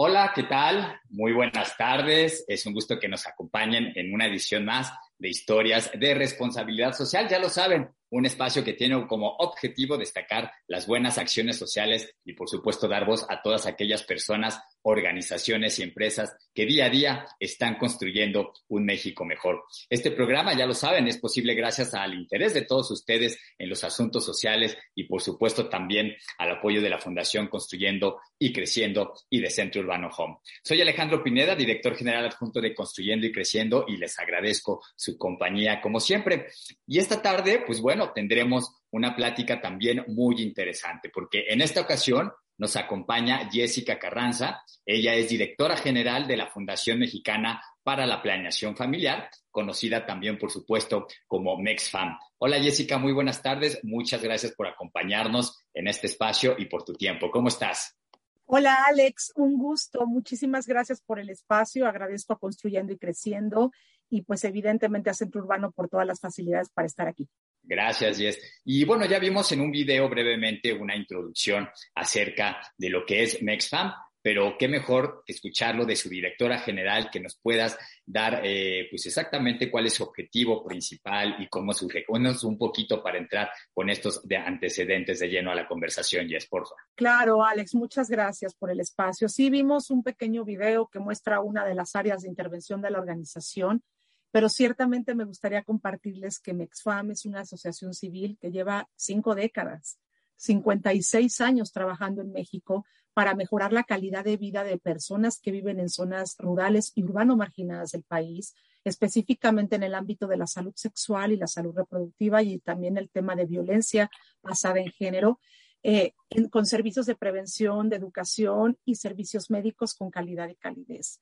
Hola, ¿qué tal? Muy buenas tardes. Es un gusto que nos acompañen en una edición más de historias de responsabilidad social. Ya lo saben, un espacio que tiene como objetivo destacar las buenas acciones sociales y por supuesto dar voz a todas aquellas personas, organizaciones y empresas que día a día están construyendo un México mejor. Este programa, ya lo saben, es posible gracias al interés de todos ustedes en los asuntos sociales y por supuesto también al apoyo de la Fundación Construyendo y Creciendo y de Centro Urbano Home. Soy Alejandro Pineda, director general adjunto de Construyendo y Creciendo y les agradezco su compañía como siempre. Y esta tarde, pues bueno, tendremos una plática también muy interesante, porque en esta ocasión nos acompaña Jessica Carranza. Ella es directora general de la Fundación Mexicana para la Planeación Familiar, conocida también, por supuesto, como MexFam. Hola Jessica, muy buenas tardes. Muchas gracias por acompañarnos en este espacio y por tu tiempo. ¿Cómo estás? Hola Alex, un gusto. Muchísimas gracias por el espacio. Agradezco a Construyendo y Creciendo y pues evidentemente a Centro Urbano por todas las facilidades para estar aquí. Gracias, Jess. Y bueno, ya vimos en un video brevemente una introducción acerca de lo que es MexFam, pero qué mejor escucharlo de su directora general, que nos puedas dar eh, pues exactamente cuál es su objetivo principal y cómo surge. Un poquito para entrar con estos de antecedentes de lleno a la conversación, Jess, por favor. Claro, Alex, muchas gracias por el espacio. Sí, vimos un pequeño video que muestra una de las áreas de intervención de la organización pero ciertamente me gustaría compartirles que MEXFAM es una asociación civil que lleva cinco décadas, 56 años trabajando en México para mejorar la calidad de vida de personas que viven en zonas rurales y urbano marginadas del país, específicamente en el ámbito de la salud sexual y la salud reproductiva y también el tema de violencia basada en género, eh, con servicios de prevención, de educación y servicios médicos con calidad y calidez.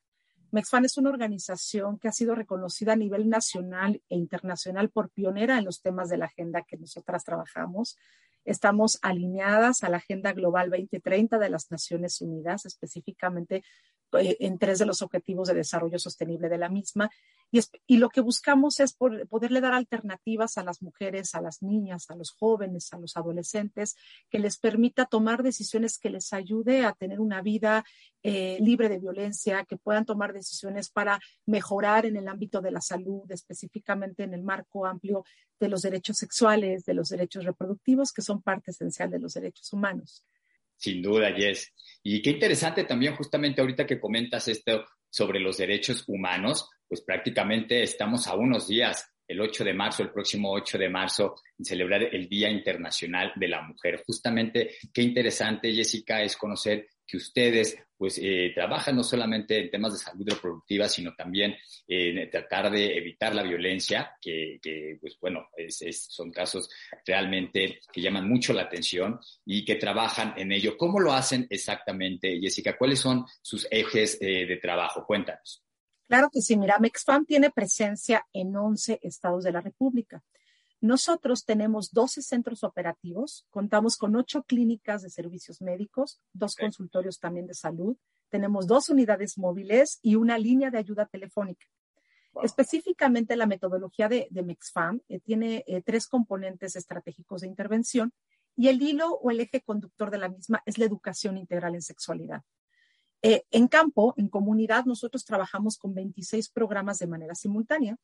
MEXFAN es una organización que ha sido reconocida a nivel nacional e internacional por pionera en los temas de la agenda que nosotras trabajamos. Estamos alineadas a la Agenda Global 2030 de las Naciones Unidas, específicamente eh, en tres de los objetivos de desarrollo sostenible de la misma. Y, lo que buscamos es poderle dar alternativas a las mujeres, a las niñas, a los jóvenes, a los adolescentes, que les permita tomar decisiones que les ayude a tener una vida eh, libre de violencia, que puedan tomar decisiones para mejorar en el ámbito de la salud, específicamente en el marco amplio de los derechos sexuales, de los derechos reproductivos, que son parte esencial de los derechos humanos. Sin duda, Yes. Y qué interesante también justamente ahorita que comentas esto sobre los derechos humanos, pues prácticamente estamos a unos días, el 8 de marzo, el próximo 8 de marzo, en celebrar el Día Internacional de la Mujer. Justamente, qué interesante, Jessica, es conocer que ustedes pues eh, trabajan no solamente en temas de salud reproductiva, sino también en tratar de evitar la violencia, que, pues bueno, son casos realmente que llaman mucho la atención y que trabajan en ello. ¿Cómo lo hacen exactamente, Jessica? ¿Cuáles son sus ejes eh, de trabajo? Cuéntanos. Claro que sí, mira, MexFam tiene presencia en 11 estados de la República. Nosotros tenemos 12 centros operativos, contamos con ocho clínicas de servicios médicos, dos consultorios también de salud, tenemos dos unidades móviles y una línea de ayuda telefónica. Específicamente la metodología de, MexFam eh, tiene eh, tres componentes estratégicos de intervención y el hilo o el eje conductor de la misma es la educación integral en sexualidad. Eh, en campo, en comunidad, nosotros trabajamos con 26 programas de manera simultánea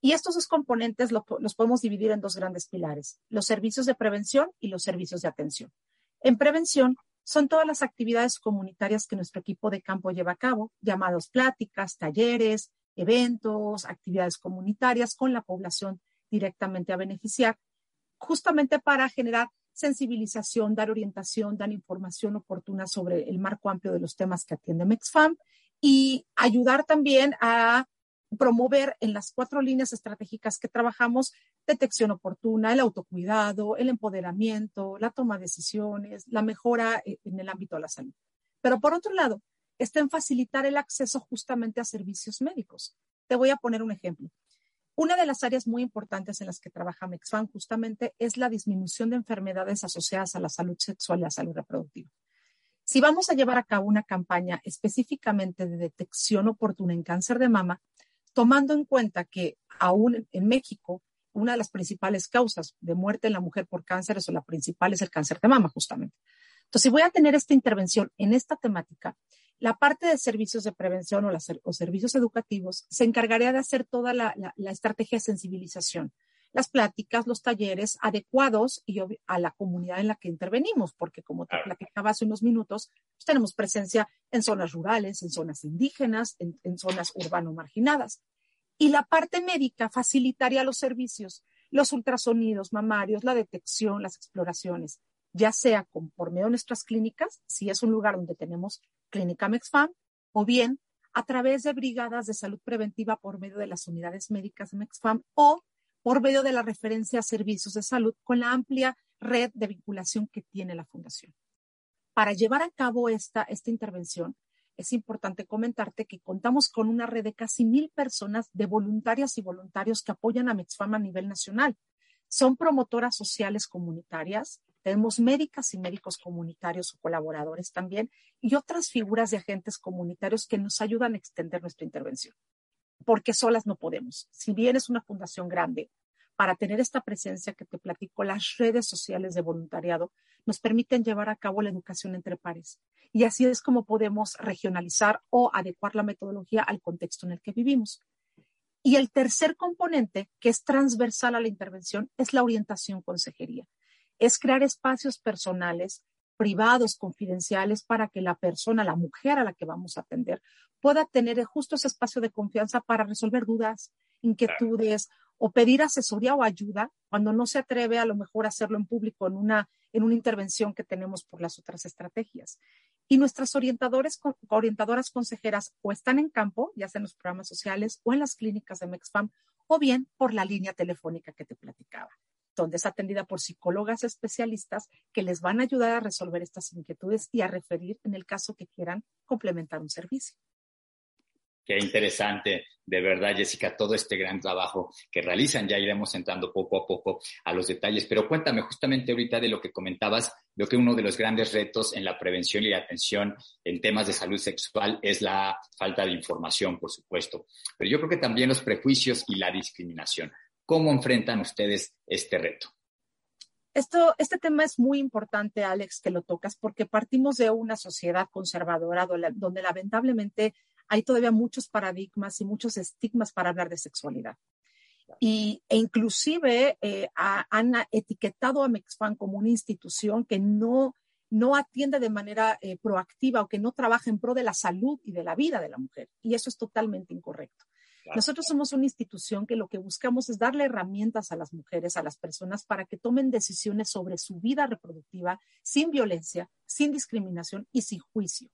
y estos dos componentes los podemos dividir en dos grandes pilares, los servicios de prevención y los servicios de atención. En prevención son todas las actividades comunitarias que nuestro equipo de campo lleva a cabo, llamados pláticas, talleres, eventos, actividades comunitarias con la población directamente a beneficiar, justamente para generar sensibilización, dar orientación, dar información oportuna sobre el marco amplio de los temas que atiende MexFam y ayudar también a promover en las cuatro líneas estratégicas que trabajamos detección oportuna, el autocuidado, el empoderamiento, la toma de decisiones, la mejora eh, en el ámbito de la salud. Pero por otro lado, está en facilitar el acceso justamente a servicios médicos. Te voy a poner un ejemplo. Una de las áreas muy importantes en las que trabaja Mexfam justamente es la disminución de enfermedades asociadas a la salud sexual y la salud reproductiva. Si vamos a llevar a cabo una campaña específicamente de detección oportuna en cáncer de mama, tomando en cuenta que aún en México una de las principales causas de muerte en la mujer por cáncer, o la principal es el cáncer de mama, justamente. Entonces, si voy a tener esta intervención en esta temática, la parte de servicios de prevención o, los servicios educativos se encargaría de hacer toda la, estrategia de sensibilización, las pláticas, los talleres adecuados y a la comunidad en la que intervenimos, porque como te platicaba hace unos minutos, pues tenemos presencia en zonas rurales, en zonas indígenas, en, en zonas urbano marginadas. Y la parte médica facilitaría los servicios, los ultrasonidos mamarios, la detección, las exploraciones, ya sea por medio de nuestras clínicas, si es un lugar donde tenemos clínica MEXFAM, o bien a través de brigadas de salud preventiva por medio de las unidades médicas de MEXFAM o por medio de la referencia a servicios de salud con la amplia red de vinculación que tiene la Fundación. Para llevar a cabo esta, esta intervención, es importante comentarte que contamos con una red de casi mil personas de voluntarias y voluntarios que apoyan a Mexfam a nivel nacional. Son promotoras sociales comunitarias, tenemos médicas y médicos comunitarios o colaboradores también y otras figuras de agentes comunitarios que nos ayudan a extender nuestra intervención, porque solas no podemos. Si bien es una fundación grande, para tener esta presencia que te platico, las redes sociales de voluntariado nos permiten llevar a cabo la educación entre pares. Y así es como podemos regionalizar o adecuar la metodología al contexto en el que vivimos. Y el tercer componente, que es transversal a la intervención, es la orientación consejería. Es crear espacios personales, privados, confidenciales, para que la persona, la mujer a la que vamos a atender, pueda tener justo ese espacio de confianza para resolver dudas, inquietudes o pedir asesoría o ayuda cuando no se atreve a lo mejor a hacerlo en público en una, en una intervención que tenemos por las otras estrategias. Y nuestras orientadores, orientadoras consejeras o están en campo, ya sea en los programas sociales o en las clínicas de MEXFAM, o bien por la línea telefónica que te platicaba, donde es atendida por psicólogas especialistas que les van a ayudar a resolver estas inquietudes y a referir en el caso que quieran complementar un servicio. Qué interesante, de verdad, Jessica, todo este gran trabajo que realizan. Ya iremos entrando poco a poco a los detalles, pero cuéntame justamente ahorita de lo que comentabas. Veo que uno de los grandes retos en la prevención y la atención en temas de salud sexual es la falta de información, por supuesto, pero yo creo que también los prejuicios y la discriminación. ¿Cómo enfrentan ustedes este reto? Esto, este tema es muy importante, Alex, que lo tocas, porque partimos de una sociedad conservadora donde lamentablemente hay todavía muchos paradigmas y muchos estigmas para hablar de sexualidad. Y, e inclusive eh, han etiquetado a Mexfan como una institución que no, no atiende de manera eh, proactiva o que no trabaja en pro de la salud y de la vida de la mujer. Y eso es totalmente incorrecto. Nosotros somos una institución que lo que buscamos es darle herramientas a las mujeres, a las personas, para que tomen decisiones sobre su vida reproductiva sin violencia, sin discriminación y sin juicio.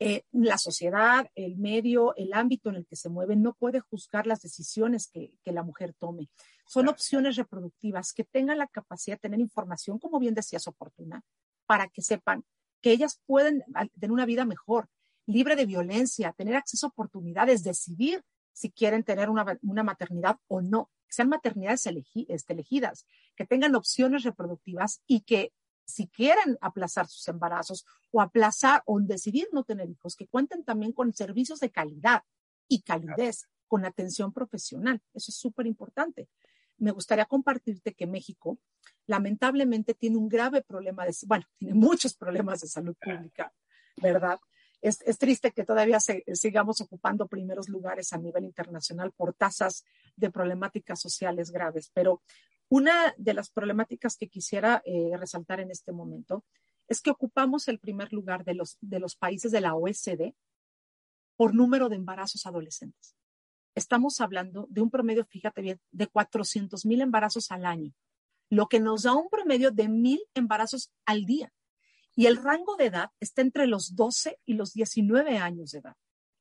Eh, la sociedad, el medio, el ámbito en el que se mueve no puede juzgar las decisiones que, la mujer tome. Son opciones reproductivas que tengan la capacidad de tener información, como bien decías, oportuna, para que sepan que ellas pueden tener una vida mejor, libre de violencia, tener acceso a oportunidades, decidir si quieren tener una, maternidad o no, que sean maternidades este, elegidas, que tengan opciones reproductivas y que si quieren aplazar sus embarazos o aplazar o decidir no tener hijos, que cuenten también con servicios de calidad y calidez, con atención profesional. Eso es súper importante. Me gustaría compartirte que México lamentablemente tiene un grave problema de, bueno, tiene muchos problemas de salud pública, ¿verdad? Es, triste que todavía sigamos ocupando primeros lugares a nivel internacional por tasas de problemáticas sociales graves, pero una de las problemáticas que quisiera eh, resaltar en este momento es que ocupamos el primer lugar de los, de los países de la OECD por número de embarazos adolescentes. Estamos hablando de un promedio, fíjate bien, de 400 mil embarazos al año, lo que nos da un promedio de mil embarazos al día. Y el rango de edad está entre los 12 y los 19 años de edad.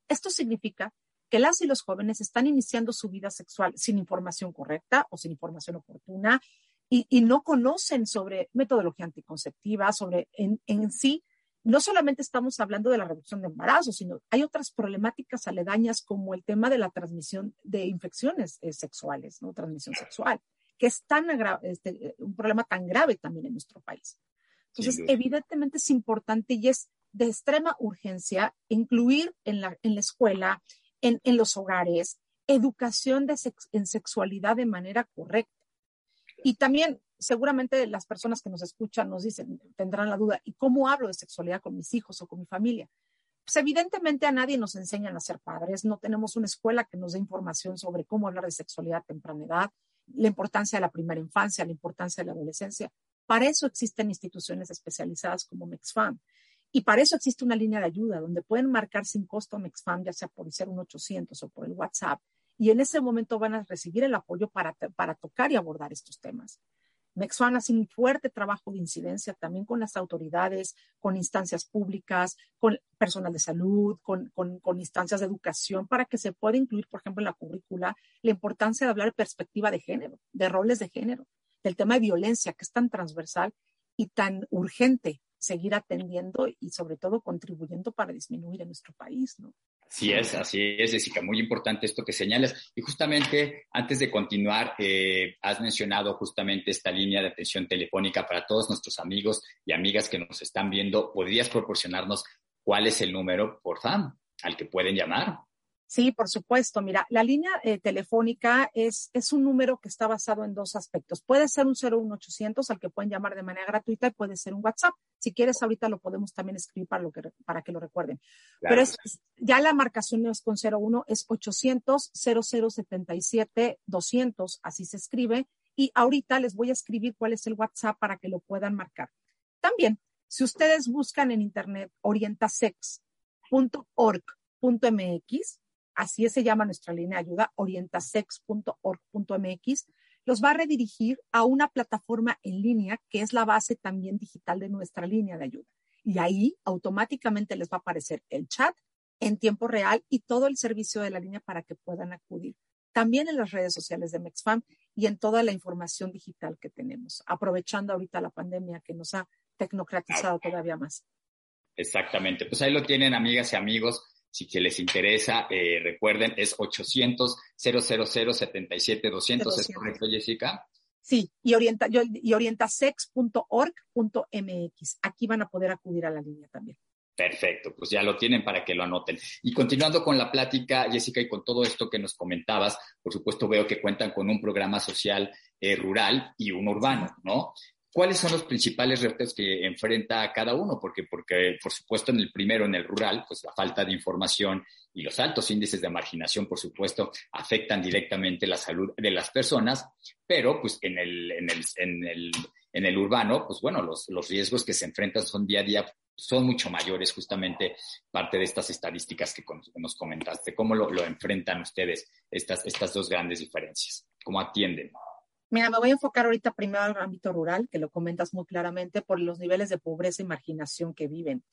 Esto significa que las y los jóvenes están iniciando su vida sexual sin información correcta o sin información oportuna y, no conocen sobre metodología anticonceptiva, sobre en, sí no solamente estamos hablando de la reducción de embarazos, sino hay otras problemáticas aledañas como el tema de la transmisión de infecciones eh, sexuales, ¿no? Transmisión sexual, que es tan este, un problema tan grave también en nuestro país. Entonces, evidentemente es importante y es de extrema urgencia incluir en la, en la escuela, en, los hogares, educación en sexualidad de manera correcta. Y también seguramente las personas que nos escuchan nos dicen, tendrán la duda, ¿y cómo hablo de sexualidad con mis hijos o con mi familia? Pues evidentemente a nadie nos enseñan a ser padres, no tenemos una escuela que nos dé información sobre cómo hablar de sexualidad a temprana edad, la importancia de la primera infancia, la importancia de la adolescencia. Para eso existen instituciones especializadas como MEXFAM. Y para eso existe una línea de ayuda donde pueden marcar sin costo a MEXFAM, ya sea por ser un 800 o por el WhatsApp. Y en ese momento van a recibir el apoyo para, tocar y abordar estos temas. Mexuan hace un fuerte trabajo de incidencia también con las autoridades, con instancias públicas, con personal de salud, con, con, instancias de educación, para que se pueda incluir, por ejemplo, en la currícula la importancia de hablar de perspectiva de género, de roles de género, del tema de violencia, que es tan transversal y tan urgente seguir atendiendo y sobre todo contribuyendo para disminuir en nuestro país, ¿no? Así es, así es, Jessica, muy importante esto que señalas. Y justamente antes de continuar, eh, has mencionado justamente esta línea de atención telefónica para todos nuestros amigos y amigas que nos están viendo. ¿Podrías proporcionarnos cuál es el número, por favor, al que pueden llamar? Sí, por supuesto. Mira, la línea eh, telefónica es, es un número que está basado en dos aspectos. Puede ser un 01800 al que pueden llamar de manera gratuita y puede ser un WhatsApp. Si quieres, ahorita lo podemos también escribir para, lo que, para que lo recuerden. Pero es, ya la marcación no es con 01, es 800 0077 200, así se escribe. Y ahorita les voy a escribir cuál es el WhatsApp para que lo puedan marcar. También, si ustedes buscan en internet orientasex.org.mx, así se llama nuestra línea de ayuda, orientasex.org.mx, los va a redirigir a una plataforma en línea que es la base también digital de nuestra línea de ayuda. Y ahí automáticamente les va a aparecer el chat en tiempo real y todo el servicio de la línea para que puedan acudir. También en las redes sociales de MexFam y en toda la información digital que tenemos, aprovechando ahorita la pandemia que nos ha tecnocratizado todavía más. Exactamente. Pues ahí lo tienen, amigas y amigos si que les interesa, eh, recuerden, es 800 000 77 200, ¿es correcto, Jessica? Sí, y, orienta, y orientasex.org.mx. Aquí van a poder acudir a la línea también. Perfecto, pues ya lo tienen para que lo anoten. Y continuando con la plática, Jessica, y con todo esto que nos comentabas, por supuesto veo que cuentan con un programa social eh, rural y un urbano, ¿no? ¿Cuáles son los principales retos que enfrenta cada uno? Porque, porque, por supuesto, en el primero, en el rural, pues la falta de información y los altos índices de marginación, por supuesto, afectan directamente la salud de las personas, pero pues en el, en el, en el, en el urbano, pues bueno, los, los riesgos que se enfrentan son día a día son mucho mayores, justamente parte de estas estadísticas que nos comentaste. ¿Cómo lo, lo enfrentan ustedes estas, estas dos grandes diferencias? ¿Cómo atienden? Mira, me voy a enfocar ahorita primero al ámbito rural, que lo comentas muy claramente, por los niveles de pobreza y marginación que viven.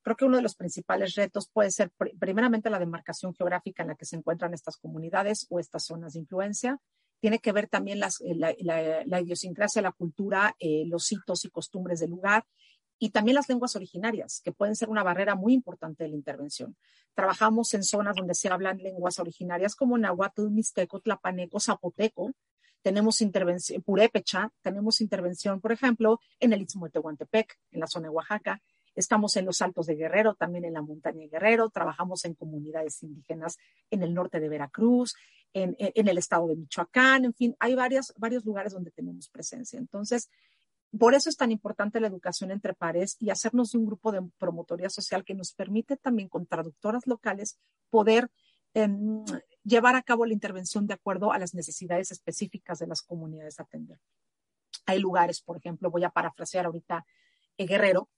Creo que uno de los principales retos puede ser primeramente la demarcación geográfica en la que se encuentran estas comunidades o estas zonas de influencia. Tiene que ver también las, eh, la, idiosincrasia, la cultura, eh, los hitos y costumbres del lugar y también las lenguas originarias, que pueden ser una barrera muy importante de la intervención. Trabajamos en zonas donde se hablan lenguas originarias como Nahuatl, Mixteco, Tlapaneco, Zapoteco, tenemos intervención, Purépecha, tenemos intervención, por ejemplo, en el Istmo de Tehuantepec, en la zona de Oaxaca, estamos en los Altos de Guerrero, también en la montaña de Guerrero, trabajamos en comunidades indígenas en el norte de Veracruz, en, el estado de Michoacán, en fin, hay varios lugares donde tenemos presencia. Entonces, por eso es tan importante la educación entre pares y hacernos de un grupo de promotoría social que nos permite también con traductoras locales poder em, llevar a cabo la intervención de acuerdo a las necesidades específicas de las comunidades a atender. Hay lugares, por ejemplo, voy a parafrasear ahorita eh, Guerrero,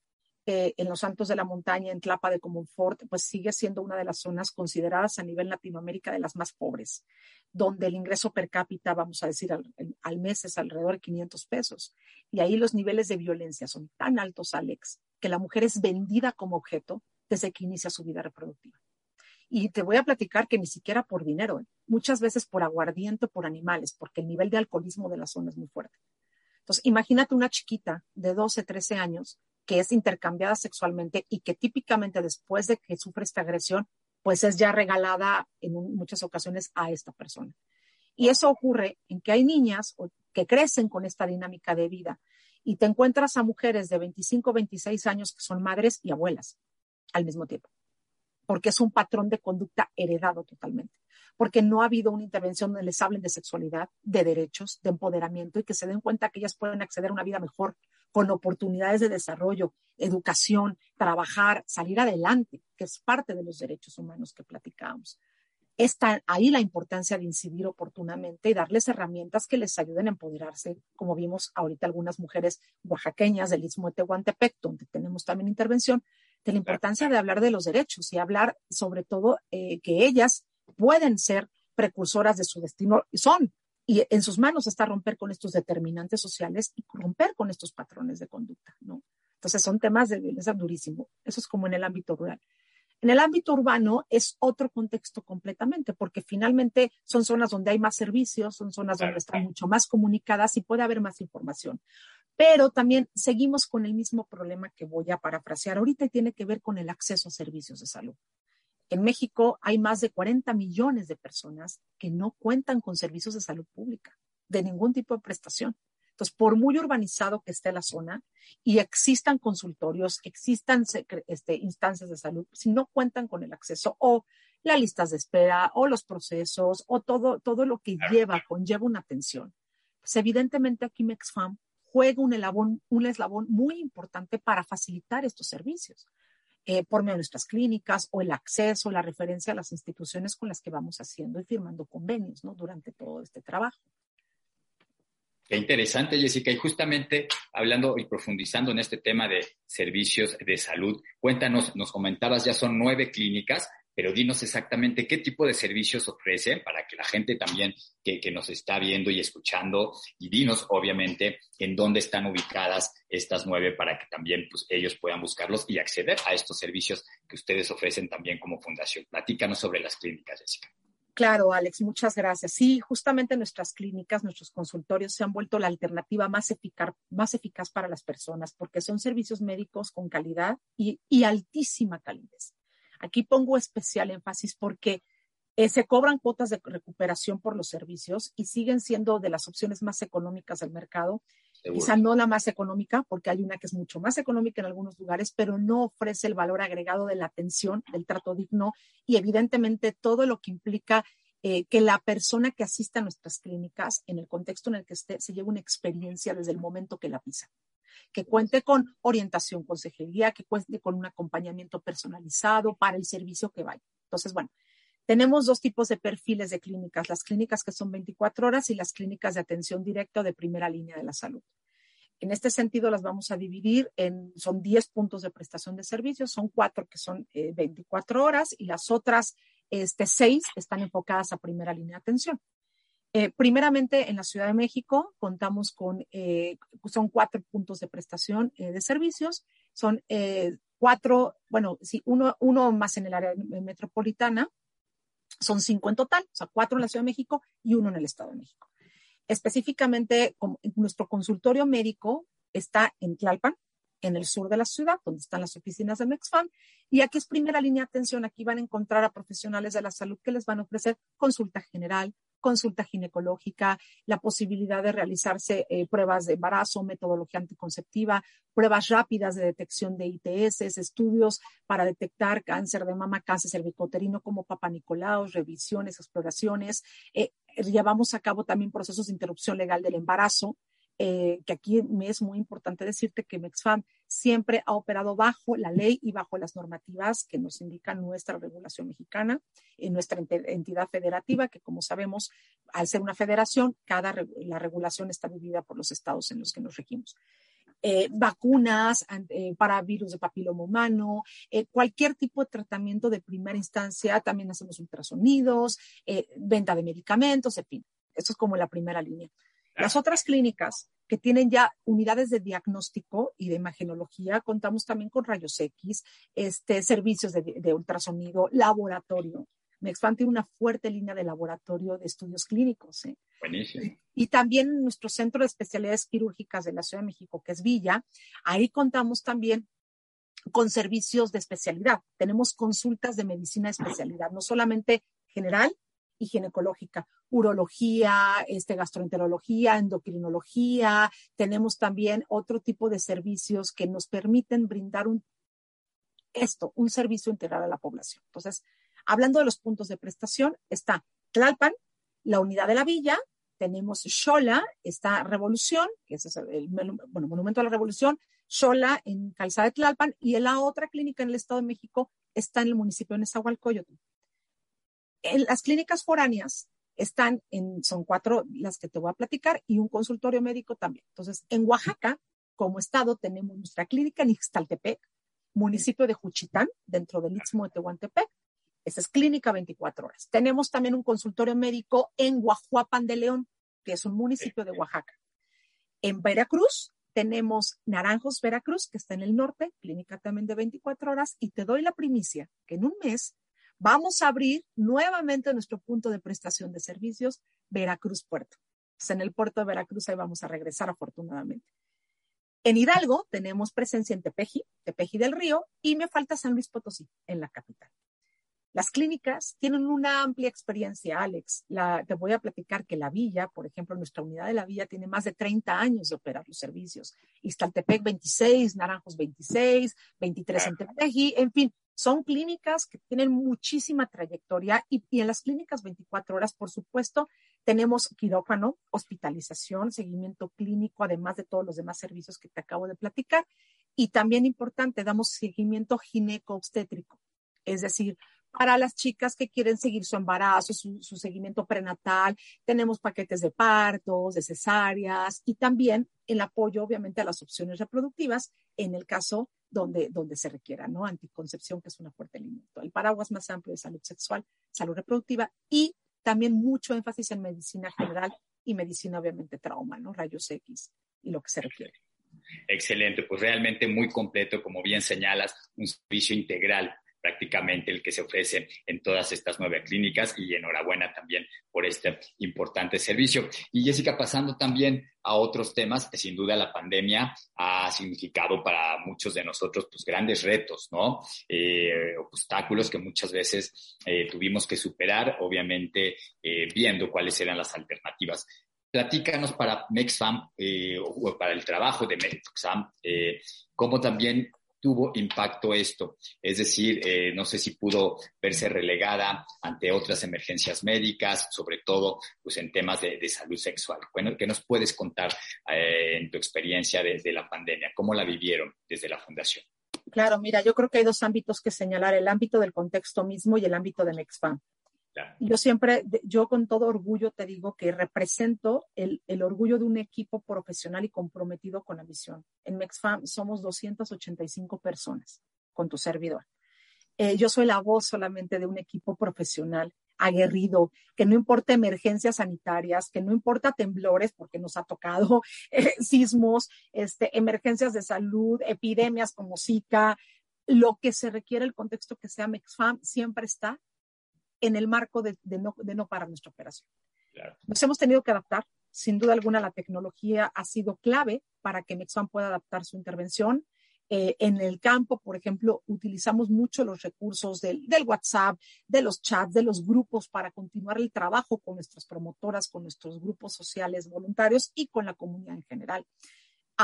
en los Santos de la Montaña, en Tlapa de Comonfort, pues sigue siendo una de las zonas consideradas a nivel Latinoamérica de las más pobres, donde el ingreso per cápita, vamos a decir, al, al mes es alrededor de 500 pesos. Y ahí los niveles de violencia son tan altos, Alex, que la mujer es vendida como objeto desde que inicia su vida reproductiva. Y te voy a platicar que ni siquiera por dinero, ¿eh? muchas veces por aguardiente, por animales, porque el nivel de alcoholismo de la zona es muy fuerte. Entonces, imagínate una chiquita de 12, 13 años que es intercambiada sexualmente y que típicamente después de que sufre esta agresión, pues es ya regalada en muchas ocasiones a esta persona. Y eso ocurre en que hay niñas que crecen con esta dinámica de vida y te encuentras a mujeres de 25, 26 años que son madres y abuelas al mismo tiempo, porque es un patrón de conducta heredado totalmente, porque no ha habido una intervención donde les hablen de sexualidad, de derechos, de empoderamiento y que se den cuenta que ellas pueden acceder a una vida mejor, con oportunidades de desarrollo, educación, trabajar, salir adelante, que es parte de los derechos humanos que platicamos. Está ahí la importancia de incidir oportunamente y darles herramientas que les ayuden a empoderarse, como vimos ahorita algunas mujeres oaxaqueñas del Istmo de Tehuantepec, donde tenemos también intervención, de la importancia de hablar de los derechos y hablar sobre todo eh, que ellas pueden ser precursoras de su destino, y son, y en sus manos está romper con estos determinantes sociales y romper con estos patrones de conducta, ¿no? Entonces son temas de violencia durísimo. Eso es como en el ámbito rural. En el ámbito urbano es otro contexto completamente, porque finalmente son zonas donde hay más servicios, son zonas donde están mucho más comunicadas y puede haber más información. Pero también seguimos con el mismo problema que voy a parafrasear ahorita y tiene que ver con el acceso a servicios de salud. En México hay más de 40 millones de personas que no cuentan con servicios de salud pública, de ningún tipo de prestación. Entonces, por muy urbanizado que esté la zona y existan consultorios, existan este, instancias de salud, si no cuentan con el acceso o las listas de espera o los procesos o todo, todo lo que lleva, conlleva una atención, pues evidentemente aquí MexFam juega un eslabón, muy importante para facilitar estos servicios. Eh, por medio de nuestras clínicas o el acceso, la referencia a las instituciones con las que vamos haciendo y firmando convenios ¿no? durante todo este trabajo. Qué interesante, Jessica. Y justamente hablando y profundizando en este tema de servicios de salud, cuéntanos, nos comentabas, ya son nueve clínicas, pero dinos exactamente qué tipo de servicios ofrecen para que la gente también que, nos está viendo y escuchando, y dinos obviamente en dónde están ubicadas estas nueve para que también pues, ellos puedan buscarlos y acceder a estos servicios que ustedes ofrecen también como fundación. Platícanos sobre las clínicas, Jessica. Claro, Alex, muchas gracias. Sí, justamente nuestras clínicas, nuestros consultorios se han vuelto la alternativa más eficaz, más eficaz para las personas porque son servicios médicos con calidad y, altísima calidez. Aquí pongo especial énfasis porque eh, se cobran cuotas de recuperación por los servicios y siguen siendo de las opciones más económicas del mercado. Quizá no la más económica, porque hay una que es mucho más económica en algunos lugares, pero no ofrece el valor agregado de la atención, del trato digno y evidentemente todo lo que implica eh, que la persona que asista a nuestras clínicas, en el contexto en el que esté, se lleve una experiencia desde el momento que la pisa que cuente con orientación, consejería, que cuente con un acompañamiento personalizado para el servicio que vaya. Entonces, bueno, tenemos dos tipos de perfiles de clínicas, las clínicas que son 24 horas y las clínicas de atención directa o de primera línea de la salud. En este sentido, las vamos a dividir en, son 10 puntos de prestación de servicios, son cuatro que son 24 eh, horas y las otras este, seis están enfocadas a primera línea de atención. Eh, primeramente, en la Ciudad de México contamos con, eh, son cuatro puntos de prestación de servicios, son cuatro, bueno, sí, uno, uno más en el área metropolitana, son cinco en total, o sea, cuatro en la Ciudad de México y uno en el Estado de México. Específicamente, nuestro consultorio médico está en Tlalpan, en el sur de la ciudad, donde están las oficinas de Mexfam. Y aquí es primera línea de atención. Aquí van a encontrar a profesionales de la salud que les van a ofrecer consulta general, consulta ginecológica, la posibilidad de realizarse eh, pruebas de embarazo, metodología anticonceptiva, pruebas rápidas de detección de ITS, estudios para detectar cáncer de mama, cáncer cervicoterino como Papa revisiones, exploraciones. Eh, llevamos a cabo también procesos de interrupción legal del embarazo, eh, que aquí me es muy importante decirte que MEXFAM siempre ha operado bajo la ley y bajo las normativas que nos indica nuestra regulación mexicana, en nuestra entidad federativa, que como sabemos, al ser una federación, cada la regulación está dividida por los estados en los que nos regimos. Eh, vacunas eh, para virus de papiloma humano, cualquier tipo de tratamiento de primera instancia, también hacemos ultrasonidos, venta de medicamentos, en fin. Esto es como la primera línea. Las otras clínicas que tienen ya unidades de diagnóstico y de imagenología, contamos también con rayos X, este, servicios de, ultrasonido, laboratorio, Mexfam tiene una fuerte línea de laboratorio de estudios clínicos. ¿eh? Buenísimo. Y también nuestro centro de especialidades quirúrgicas de la Ciudad de México, que es Villa, ahí contamos también con servicios de especialidad. Tenemos consultas de medicina de especialidad, no solamente general y ginecológica, urología, este, gastroenterología, endocrinología. Tenemos también otro tipo de servicios que nos permiten brindar un, esto, un servicio integral a la población. Entonces, hablando de los puntos de prestación, está Tlalpan, la unidad de la villa, tenemos Xola, está Revolución, que es el, bueno, Monumento a la Revolución, Xola en Calzada de Tlalpan, y la otra clínica en el Estado de México está en el municipio de Nezahualcóyotl. En las clínicas foráneas están en, son cuatro las que te voy a platicar, y un consultorio médico también. Entonces, en Oaxaca, como estado, tenemos nuestra clínica en Ixtaltepec, municipio de Juchitán, dentro del Istmo de Tehuantepec, esa es clínica 24 horas. Tenemos también un consultorio médico en Guajuapan de León, que es un municipio de Oaxaca. En Veracruz tenemos Naranjos Veracruz, que está en el norte, clínica también de 24 horas, y te doy la primicia que en un mes vamos a abrir nuevamente nuestro punto de prestación de servicios, Veracruz Puerto. en el puerto de Veracruz ahí vamos a regresar afortunadamente. En Hidalgo tenemos presencia en Tepeji, Tepeji del Río, y me falta San Luis Potosí, en la capital. Las clínicas tienen una amplia experiencia, Alex. te voy a platicar que la Villa, por ejemplo, nuestra unidad de la Villa tiene más de 30 años de operar los servicios. Iztaltepec 26, Naranjos 26, 23 en Tepeji, en fin, son clínicas que tienen muchísima trayectoria y, y, en las clínicas 24 horas, por supuesto, tenemos quirófano, hospitalización, seguimiento clínico, además de todos los demás servicios que te acabo de platicar. Y también importante, damos seguimiento gineco-obstétrico, es decir, para las chicas que quieren seguir su embarazo, su, seguimiento prenatal. Tenemos paquetes de partos, de cesáreas y también el apoyo, obviamente, a las opciones reproductivas en el caso donde, donde se requiera, ¿no? Anticoncepción, que es una fuerte alimento. El paraguas más amplio de salud sexual, salud reproductiva y también mucho énfasis en medicina general y medicina, obviamente, trauma, ¿no? Rayos X y lo que se requiere. Excelente, pues realmente muy completo, como bien señalas, un servicio integral prácticamente el que se ofrece en todas estas nueve clínicas y enhorabuena también por este importante servicio. Y Jessica, pasando también a otros temas, sin duda la pandemia ha significado para muchos de nosotros pues grandes retos, ¿no? Eh, obstáculos que muchas veces eh, tuvimos que superar, obviamente eh, viendo cuáles eran las alternativas. Platícanos para MexFam o para el trabajo de MexFam, cómo también tuvo impacto esto? Es decir, eh, no sé si pudo verse relegada ante otras emergencias médicas, sobre todo pues, en temas de, salud sexual. Bueno, ¿qué nos puedes contar eh, en tu experiencia desde la pandemia? ¿Cómo la vivieron desde la fundación? Claro, mira, yo creo que hay dos ámbitos que señalar, el ámbito del contexto mismo y el ámbito de Yo siempre, yo con todo orgullo te digo que represento el, orgullo de un equipo profesional y comprometido con la misión. En MexFam somos 285 personas con tu servidor. Eh, yo soy la voz solamente de un equipo profesional aguerrido, que no importa emergencias sanitarias, que no importa temblores, porque nos ha tocado eh, sismos, este, emergencias de salud, epidemias como Zika, lo que se requiere, el contexto que sea MexFam, siempre está en el marco de, no, parar nuestra operación. Nos hemos tenido que adaptar. Sin duda alguna, la tecnología ha sido clave para que Mexfam pueda adaptar su intervención. Eh, en el campo, por ejemplo, utilizamos mucho los recursos del, del, WhatsApp, de los chats, de los grupos para continuar el trabajo con nuestras promotoras, con nuestros grupos sociales voluntarios y con la comunidad en general.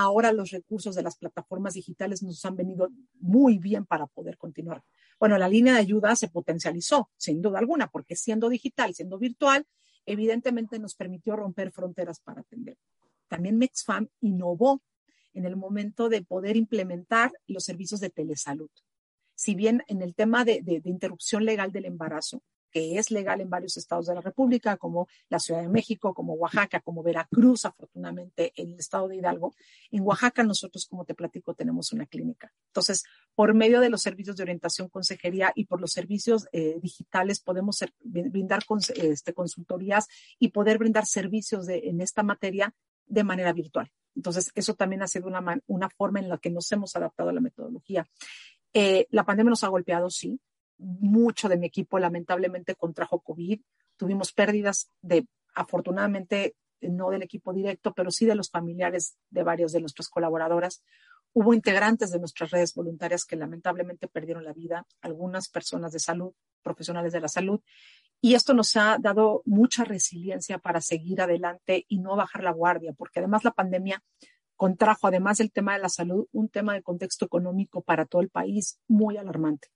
Ahora los recursos de las plataformas digitales nos han venido muy bien para poder continuar. Bueno, la línea de ayuda se potencializó, sin duda alguna, porque siendo digital, siendo virtual, evidentemente nos permitió romper fronteras para atender. También MexFam innovó en el momento de poder implementar los servicios de telesalud. Si bien en el tema de, de interrupción legal del embarazo, que es legal en varios estados de la República, como la Ciudad de México, como Oaxaca, como Veracruz, afortunadamente en el estado de Hidalgo. En Oaxaca nosotros, como te platico, tenemos una clínica. Entonces, por medio de los servicios de orientación, consejería y por los servicios eh, digitales podemos brindar este, consultorías y poder brindar servicios en esta materia de manera virtual. Entonces, eso también ha sido una, una forma en la que nos hemos adaptado a la metodología. Eh, la pandemia nos ha golpeado, sí, mucho de mi equipo lamentablemente contrajo COVID. Tuvimos pérdidas de, afortunadamente, no del equipo directo, pero sí de los familiares de varios de nuestras colaboradoras. Hubo integrantes de nuestras redes voluntarias que lamentablemente perdieron la vida, algunas personas de salud, profesionales de la salud, y esto nos ha dado mucha resiliencia para seguir adelante y no bajar la guardia, porque además la pandemia contrajo, además del tema de la salud, un tema de contexto económico para todo el país muy alarmante.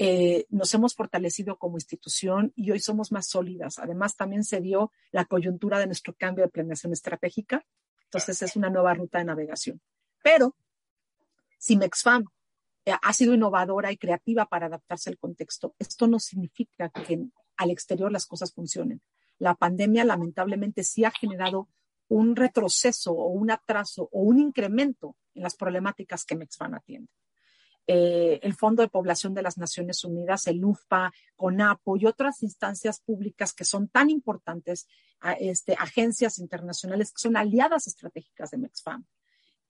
Eh, nos hemos fortalecido como institución y hoy somos más sólidas. Además, también se dio la coyuntura de nuestro cambio de planeación estratégica. Entonces, es una nueva ruta de navegación. Pero, si Mexfam eh, ha sido innovadora y creativa para adaptarse al contexto, esto no significa que al exterior las cosas funcionen. La pandemia, lamentablemente, sí ha generado un retroceso o un atraso o un incremento en las problemáticas que Mexfam atiende. Eh, el Fondo de Población de las Naciones Unidas, el UFPA, CONAPO y otras instancias públicas que son tan importantes, este, agencias internacionales que son aliadas estratégicas de MEXFAM.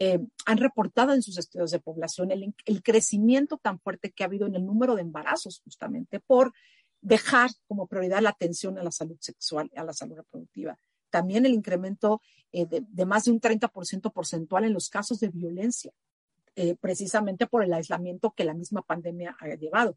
Eh, han reportado en sus estudios de población el, crecimiento tan fuerte que ha habido en el número de embarazos, justamente por dejar como prioridad la atención a la salud sexual, a la salud reproductiva. También el incremento eh, de, de, más de un 30% porcentual en los casos de violencia eh, precisamente por el aislamiento que la misma pandemia ha llevado.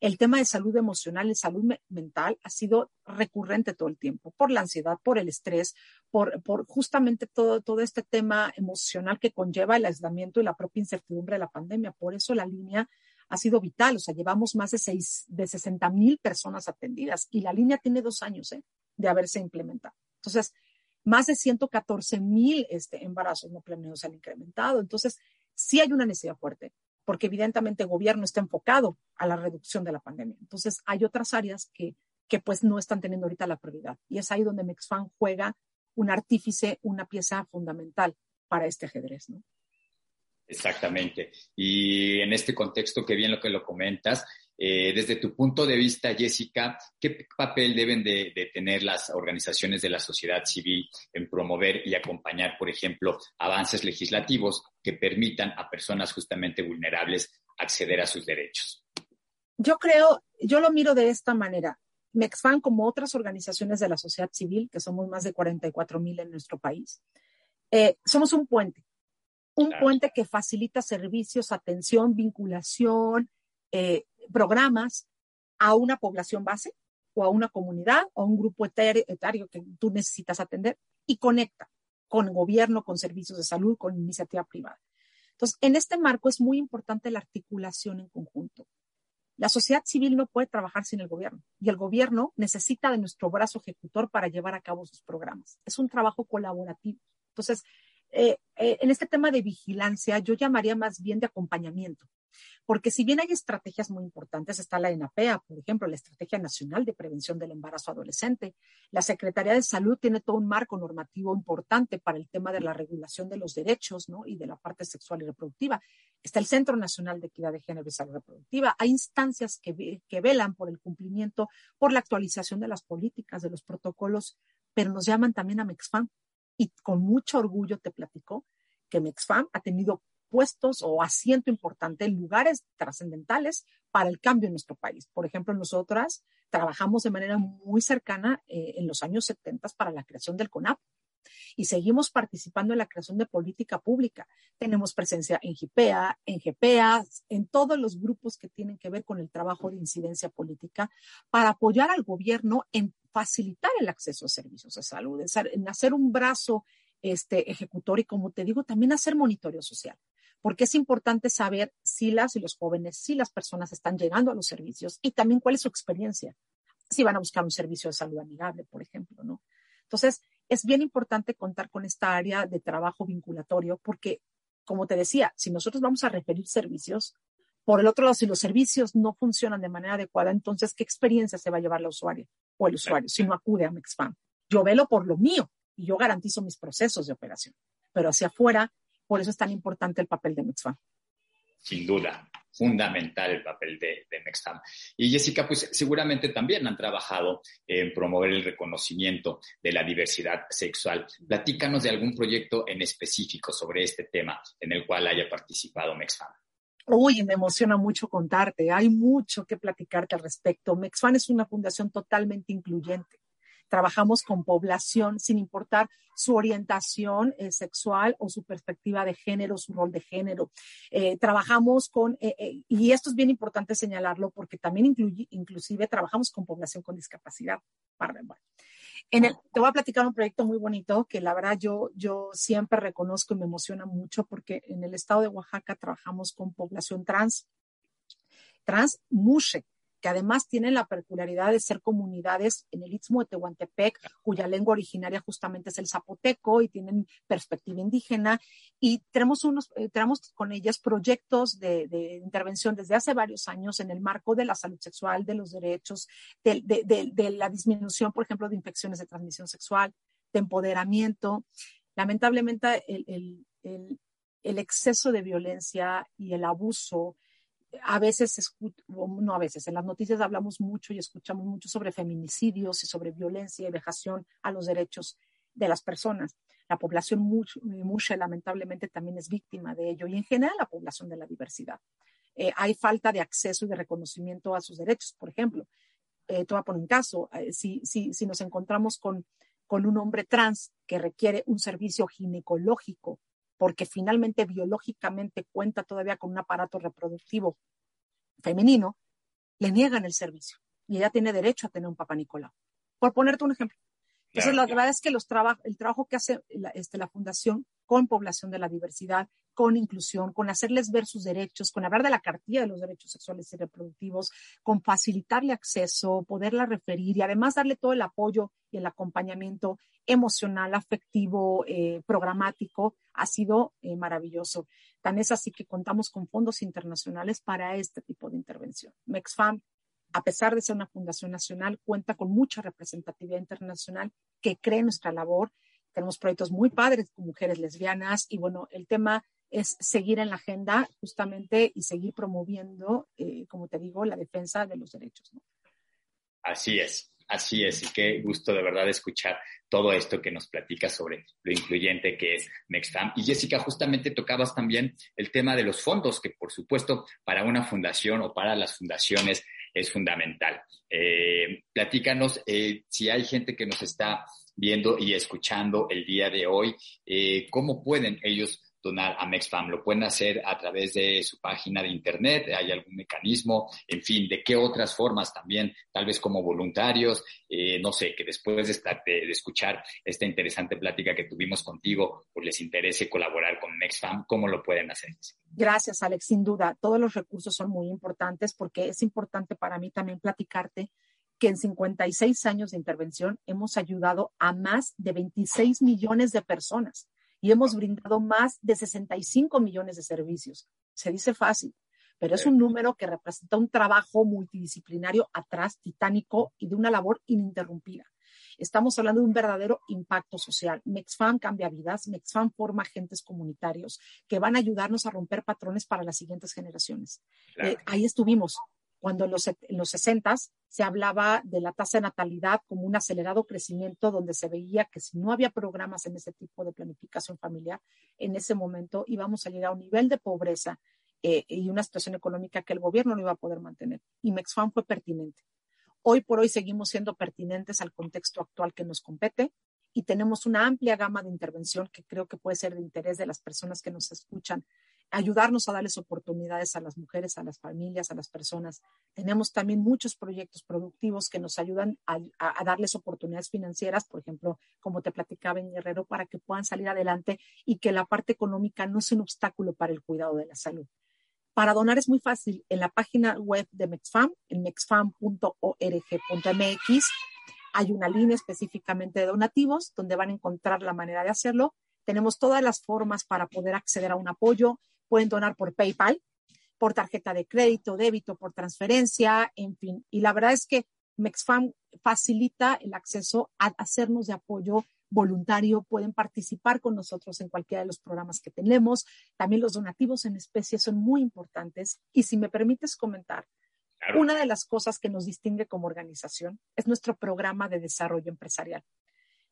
El tema de salud emocional y salud mental ha sido recurrente todo el tiempo, por la ansiedad, por el estrés, por, justamente todo, todo este tema emocional que conlleva el aislamiento y la propia incertidumbre de la pandemia. Por eso la línea ha sido vital. O sea, llevamos más de, seis, de 60 mil personas atendidas y la línea tiene dos años ¿eh? de haberse implementado. Entonces, más de 114 mil este, embarazos no planeados han incrementado. Entonces, sí hay una necesidad fuerte, porque evidentemente el gobierno está enfocado a la reducción de la pandemia. Entonces, hay otras áreas que, que pues no están teniendo ahorita la prioridad. Y es ahí donde Mexfan juega un artífice, una pieza fundamental para este ajedrez, ¿no? Exactamente. Y en este contexto, que bien lo que lo comentas, eh, desde tu punto de vista, Jessica, ¿qué papel deben de, de, tener las organizaciones de la sociedad civil en promover y acompañar, por ejemplo, avances legislativos que permitan a personas justamente vulnerables acceder a sus derechos? Yo creo, yo lo miro de esta manera. Mexfan, como otras organizaciones de la sociedad civil, que somos más de 44 mil en nuestro país, eh, somos un puente, un claro. puente que facilita servicios, atención, vinculación, eh, programas a una población base o a una comunidad o a un grupo etario que tú necesitas atender y conecta con gobierno, con servicios de salud, con iniciativa privada. Entonces, en este marco es muy importante la articulación en conjunto. La sociedad civil no puede trabajar sin el gobierno y el gobierno necesita de nuestro brazo ejecutor para llevar a cabo sus programas. Es un trabajo colaborativo. Entonces, eh, eh, en este tema de vigilancia, yo llamaría más bien de acompañamiento. Porque si bien hay estrategias muy importantes, está la ENAPEA, por ejemplo, la Estrategia Nacional de Prevención del Embarazo Adolescente. La Secretaría de Salud tiene todo un marco normativo importante para el tema de la regulación de los derechos ¿no? y de la parte sexual y reproductiva. Está el Centro Nacional de Equidad de Género y Salud Reproductiva. Hay instancias que, que velan por el cumplimiento, por la actualización de las políticas, de los protocolos, pero nos llaman también a Mexfam. Y con mucho orgullo te platico que Mexfam ha tenido puestos o asiento importante en lugares trascendentales para el cambio en nuestro país. Por ejemplo, nosotras trabajamos de manera muy cercana eh, en los años 70 para la creación del CONAP y seguimos participando en la creación de política pública. Tenemos presencia en GIPEA, en GPEA, en todos los grupos que tienen que ver con el trabajo de incidencia política para apoyar al gobierno en facilitar el acceso a servicios de salud, en hacer un brazo este, ejecutor y, como te digo, también hacer monitoreo social porque es importante saber si las y los jóvenes, si las personas están llegando a los servicios y también cuál es su experiencia, si van a buscar un servicio de salud amigable, por ejemplo, ¿no? Entonces, es bien importante contar con esta área de trabajo vinculatorio porque, como te decía, si nosotros vamos a referir servicios, por el otro lado, si los servicios no funcionan de manera adecuada, entonces, ¿qué experiencia se va a llevar la usuaria o el usuario si no acude a Mexfam? Yo velo por lo mío y yo garantizo mis procesos de operación, pero hacia afuera por eso es tan importante el papel de Mexfam. Sin duda, fundamental el papel de, de. Y Jessica, pues seguramente también han trabajado en promover el reconocimiento de la diversidad sexual. Platícanos de algún proyecto en específico sobre este tema en el cual haya participado Mexfam. Uy, me emociona mucho contarte. Hay mucho que platicarte al respecto. MexFan es una fundación totalmente incluyente. Trabajamos con población sin importar su orientación eh, sexual o su perspectiva de género, su rol de género. Eh, trabajamos con, eh, y esto es bien importante señalarlo porque también incluye, inclusive trabajamos con población con discapacidad. En el, te voy a platicar un proyecto muy bonito que la verdad yo, yo siempre reconozco y me emociona mucho porque en el estado de Oaxaca trabajamos con población trans, trans mushe, que además tienen la peculiaridad de ser comunidades en el Istmo de Tehuantepec, cuya lengua originaria justamente es el zapoteco y tienen perspectiva indígena. Y tenemos, unos, eh, tenemos con ellas proyectos de, intervención desde hace varios años en el marco de la salud sexual, de los derechos, de, la disminución, por ejemplo, de infecciones de transmisión sexual, de empoderamiento. Lamentablemente, el exceso de violencia y el abuso a veces, no a veces, en las noticias hablamos mucho y escuchamos mucho sobre feminicidios y sobre violencia y vejación a los derechos de las personas. La población mucha lamentablemente también es víctima de ello y en general la población de la diversidad. Eh, hay falta de acceso y de reconocimiento a sus derechos. Por ejemplo, eh, te un caso, eh, si, si, si nos encontramos con, con un hombre trans que requiere un servicio ginecológico porque finalmente biológicamente cuenta todavía con un aparato reproductivo femenino, le niegan el servicio y ella tiene derecho a tener un papá Nicolau. Por ponerte un ejemplo. Entonces, la verdad es que los el trabajo que hace la, este, la Fundación con población de la diversidad, con inclusión, con hacerles ver sus derechos, con hablar de la cartilla de los derechos sexuales y reproductivos, con facilitarle acceso, poderla referir y además darle todo el apoyo y el acompañamiento emocional, afectivo, eh, programático, ha sido eh, maravilloso. Tan es así que contamos con fondos internacionales para este tipo de intervención. MEXFAM, a pesar de ser una fundación nacional, cuenta con mucha representatividad internacional que cree nuestra labor. Tenemos proyectos muy padres con mujeres lesbianas y bueno, el tema es seguir en la agenda justamente y seguir promoviendo, eh, como te digo, la defensa de los derechos. Así es. Así es, y qué gusto de verdad escuchar todo esto que nos platica sobre lo incluyente que es NextFam. Y Jessica, justamente tocabas también el tema de los fondos, que por supuesto para una fundación o para las fundaciones es fundamental. Eh, platícanos eh, si hay gente que nos está viendo y escuchando el día de hoy, eh, cómo pueden ellos donar a MexFam. Lo pueden hacer a través de su página de internet, hay algún mecanismo, en fin, de qué otras formas también, tal vez como voluntarios, eh, no sé, que después de, de, escuchar esta interesante plática que tuvimos contigo, pues les interese colaborar con MexFam, ¿cómo lo pueden hacer? Gracias, Alex. Sin duda, todos los recursos son muy importantes porque es importante para mí también platicarte que en 56 años de intervención hemos ayudado a más de 26 millones de personas y hemos brindado más de 65 millones de servicios. Se dice fácil, pero es un número que representa un trabajo multidisciplinario atrás, titánico y de una labor ininterrumpida. Estamos hablando de un verdadero impacto social. MexFam cambia vidas, MexFam forma agentes comunitarios que van a ayudarnos a romper patrones para las siguientes generaciones. Eh, ahí estuvimos cuando en los, en los 60 se hablaba de la tasa de natalidad como un acelerado crecimiento donde se veía que si no había programas en ese tipo de planificación familiar, en ese momento íbamos a llegar a un nivel de pobreza eh, y una situación económica que el gobierno no iba a poder mantener. Y MEXFAM fue pertinente. Hoy por hoy seguimos siendo pertinentes al contexto actual que nos compete y tenemos una amplia gama de intervención que creo que puede ser de interés de las personas que nos escuchan ayudarnos a darles oportunidades a las mujeres, a las familias, a las personas. Tenemos también muchos proyectos productivos que nos ayudan a, darles oportunidades financieras, por ejemplo, como te platicaba en Guerrero, para que puedan salir adelante y que la parte económica no sea un obstáculo para el cuidado de la salud. Para donar es muy fácil. En la página web de MexFam, en mexfam.org.mx, hay una línea específicamente de donativos donde van a encontrar la manera de hacerlo. Tenemos todas las formas para poder acceder a un apoyo pueden donar por PayPal, por tarjeta de crédito, débito, por transferencia, en fin. Y la verdad es que MexFam facilita el acceso a hacernos de apoyo voluntario, pueden participar con nosotros en cualquiera de los programas que tenemos. También los donativos en especie son muy importantes. Y si me permites comentar, una de las cosas que nos distingue como organización es nuestro programa de desarrollo empresarial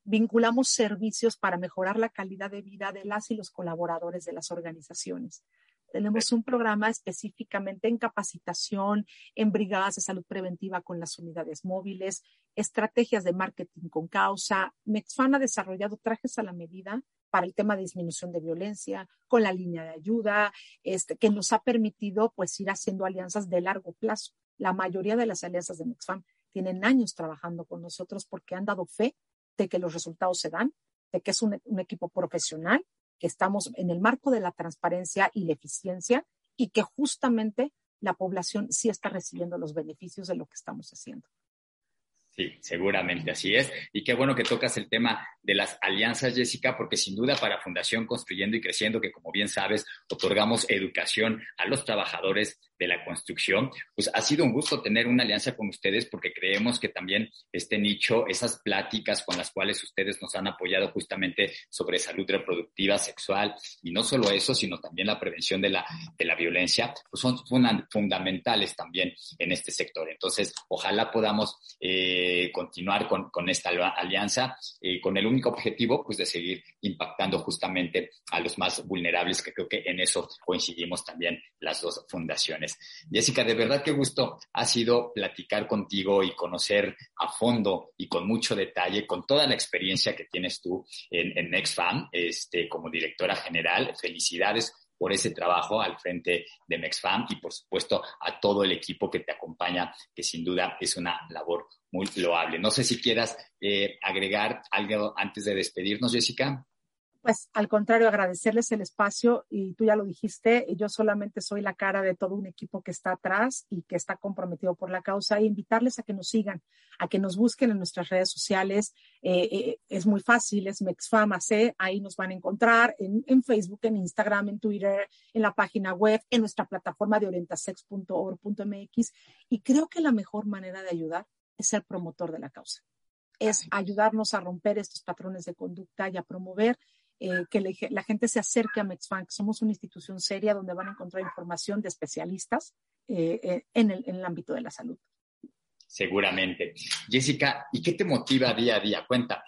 vinculamos servicios para mejorar la calidad de vida de las y los colaboradores de las organizaciones. Tenemos un programa específicamente en capacitación, en brigadas de salud preventiva con las unidades móviles, estrategias de marketing con causa. Mexfan ha desarrollado trajes a la medida para el tema de disminución de violencia, con la línea de ayuda, este, que nos ha permitido pues ir haciendo alianzas de largo plazo. La mayoría de las alianzas de Mexfam tienen años trabajando con nosotros porque han dado fe de que los resultados se dan, de que es un, equipo profesional, que estamos en el marco de la transparencia y la eficiencia y que justamente la población sí está recibiendo los beneficios de lo que estamos haciendo. Sí, seguramente así es. Y qué bueno que tocas el tema de las alianzas, Jessica, porque sin duda para Fundación Construyendo y Creciendo, que como bien sabes, otorgamos educación a los trabajadores de la construcción, pues ha sido un gusto tener una alianza con ustedes porque creemos que también este nicho, esas pláticas con las cuales ustedes nos han apoyado justamente sobre salud reproductiva, sexual, y no solo eso, sino también la prevención de la, de la violencia, pues son fundamentales también en este sector. Entonces, ojalá podamos... Eh, continuar con, con, esta alianza eh, con el único objetivo pues de seguir impactando justamente a los más vulnerables, que creo que en eso coincidimos también las dos fundaciones. Jessica, de verdad qué gusto ha sido platicar contigo y conocer a fondo y con mucho detalle, con toda la experiencia que tienes tú en, NextFam, este, como directora general. Felicidades por ese trabajo al frente de MexFam y por supuesto a todo el equipo que te acompaña, que sin duda es una labor muy loable. No sé si quieras eh, agregar algo antes de despedirnos, Jessica. Pues al contrario, agradecerles el espacio y tú ya lo dijiste, yo solamente soy la cara de todo un equipo que está atrás y que está comprometido por la causa e invitarles a que nos sigan, a que nos busquen en nuestras redes sociales. Eh, eh, es muy fácil, es MexFamaC, ahí nos van a encontrar en, en, Facebook, en Instagram, en Twitter, en la página web, en nuestra plataforma de orientasex.org.mx y creo que la mejor manera de ayudar es ser promotor de la causa, es ayudarnos a romper estos patrones de conducta y a promover eh, que la gente se acerque a MexFan, somos una institución seria donde van a encontrar información de especialistas eh, eh, en, el, en, el, ámbito de la salud. Seguramente. Jessica, ¿y qué te motiva día a día? Cuéntame.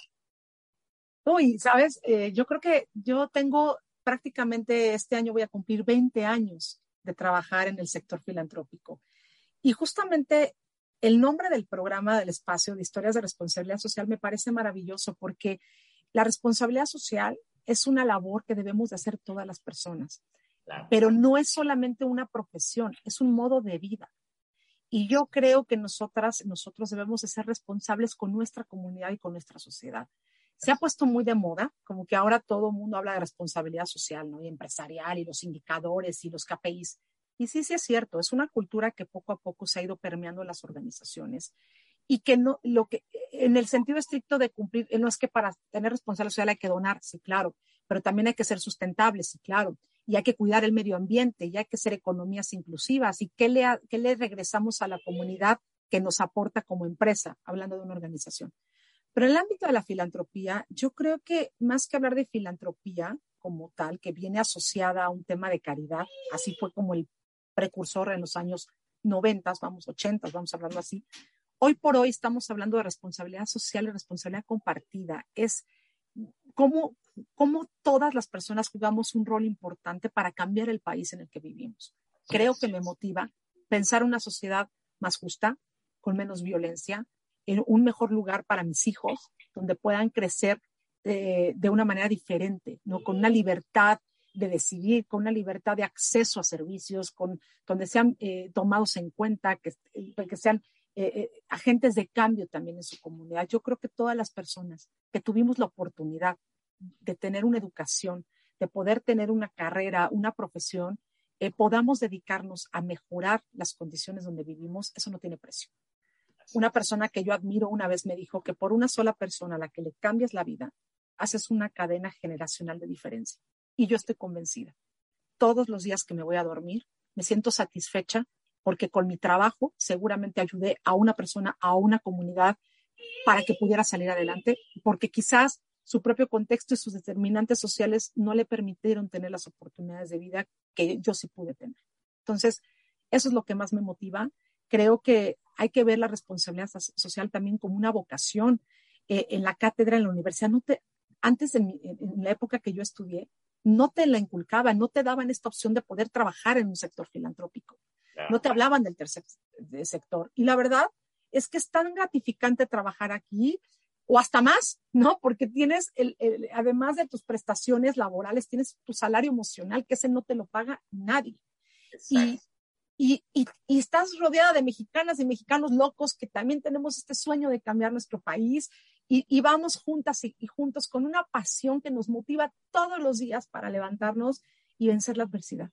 Uy, sabes, yo creo que yo tengo prácticamente este año voy a cumplir 20 años de trabajar en el sector filantrópico. Y justamente el nombre del programa del espacio de historias de responsabilidad social me parece maravilloso porque la responsabilidad social es una labor que debemos de hacer todas las personas. Pero no es solamente una profesión, es un modo de vida. Y yo creo que nosotras, nosotros debemos de ser responsables con nuestra comunidad y con nuestra sociedad. Se ha puesto muy de moda, como que ahora todo el mundo habla de responsabilidad social, ¿no? Y empresarial, y los indicadores y los KPIs. Y sí, sí es cierto, es una cultura que poco a poco se ha ido permeando en las organizaciones y que no, lo que, en el sentido estricto de cumplir, no es que para tener responsabilidad social hay que donar, sí, claro, pero también hay que ser sustentable, sí, claro, y hay que cuidar el medio ambiente, y hay que ser economías inclusivas, y qué le, qué le regresamos a la comunidad que nos aporta como empresa, hablando de una organización. Pero en el ámbito de la filantropía, yo creo que más que hablar de filantropía como tal, que viene asociada a un tema de caridad, así fue como el precursor en los años 90, vamos, 80, vamos a hablarlo así, Hoy por hoy estamos hablando de responsabilidad social y responsabilidad compartida. Es cómo, cómo todas las personas jugamos un rol importante para cambiar el país en el que vivimos. Creo que me motiva pensar una sociedad más justa, con menos violencia, en un mejor lugar para mis hijos, donde puedan crecer de, de una manera diferente, ¿no? con una libertad de decidir, con una libertad de acceso a servicios, con, donde sean eh, tomados en cuenta, que, que sean eh, eh, agentes de cambio también en su comunidad. Yo creo que todas las personas que tuvimos la oportunidad de tener una educación, de poder tener una carrera, una profesión, eh, podamos dedicarnos a mejorar las condiciones donde vivimos, eso no tiene precio. Una persona que yo admiro una vez me dijo que por una sola persona a la que le cambias la vida, haces una cadena generacional de diferencia. Y yo estoy convencida. Todos los días que me voy a dormir, me siento satisfecha porque con mi trabajo seguramente ayudé a una persona, a una comunidad para que pudiera salir adelante, porque quizás su propio contexto y sus determinantes sociales no le permitieron tener las oportunidades de vida que yo sí pude tener. Entonces, eso es lo que más me motiva. Creo que hay que ver la responsabilidad social también como una vocación. Eh, en la cátedra, en la universidad, antes en la época que yo estudié, no te la inculcaban, no te daban esta opción de poder trabajar en un sector filantrópico. No te hablaban del tercer sector. Y la verdad es que es tan gratificante trabajar aquí o hasta más, ¿no? Porque tienes, el, además de tus prestaciones laborales, tienes tu salario emocional, que ese no te lo paga nadie. Y, y, y, y, estás rodeada de mexicanas y mexicanos locos que también tenemos este sueño de cambiar nuestro país y, vamos juntas y, juntos con una pasión que nos motiva todos los días para levantarnos y vencer la adversidad.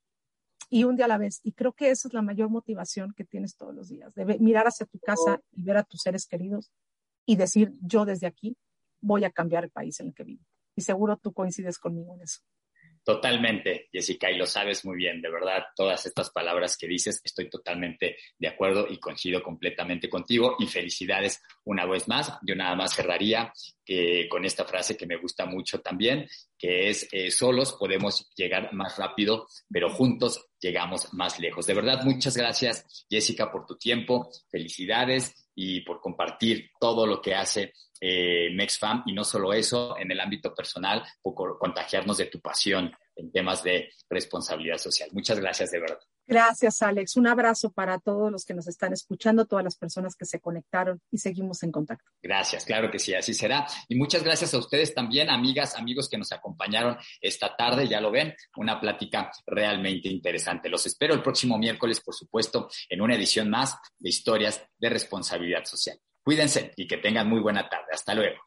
Y un día a la vez. Y creo que esa es la mayor motivación que tienes todos los días, de mirar hacia tu casa y ver a tus seres queridos y decir, yo desde aquí voy a cambiar el país en el que vivo. Y seguro tú coincides conmigo en eso. Totalmente, Jessica, y lo sabes muy bien, de verdad, todas estas palabras que dices, estoy totalmente de acuerdo y coincido completamente contigo y felicidades una vez más. Yo nada más cerraría eh, con esta frase que me gusta mucho también, que es, eh, solos podemos llegar más rápido, pero juntos llegamos más lejos. De verdad, muchas gracias, Jessica, por tu tiempo, felicidades y por compartir todo lo que hace eh, MexFam y no solo eso, en el ámbito personal, por contagiarnos de tu pasión en temas de responsabilidad social. Muchas gracias de verdad. Gracias, Alex. Un abrazo para todos los que nos están escuchando, todas las personas que se conectaron y seguimos en contacto. Gracias, claro que sí, así será. Y muchas gracias a ustedes también, amigas, amigos que nos acompañaron esta tarde, ya lo ven, una plática realmente interesante. Los espero el próximo miércoles, por supuesto, en una edición más de historias de responsabilidad social. Cuídense y que tengan muy buena tarde. Hasta luego.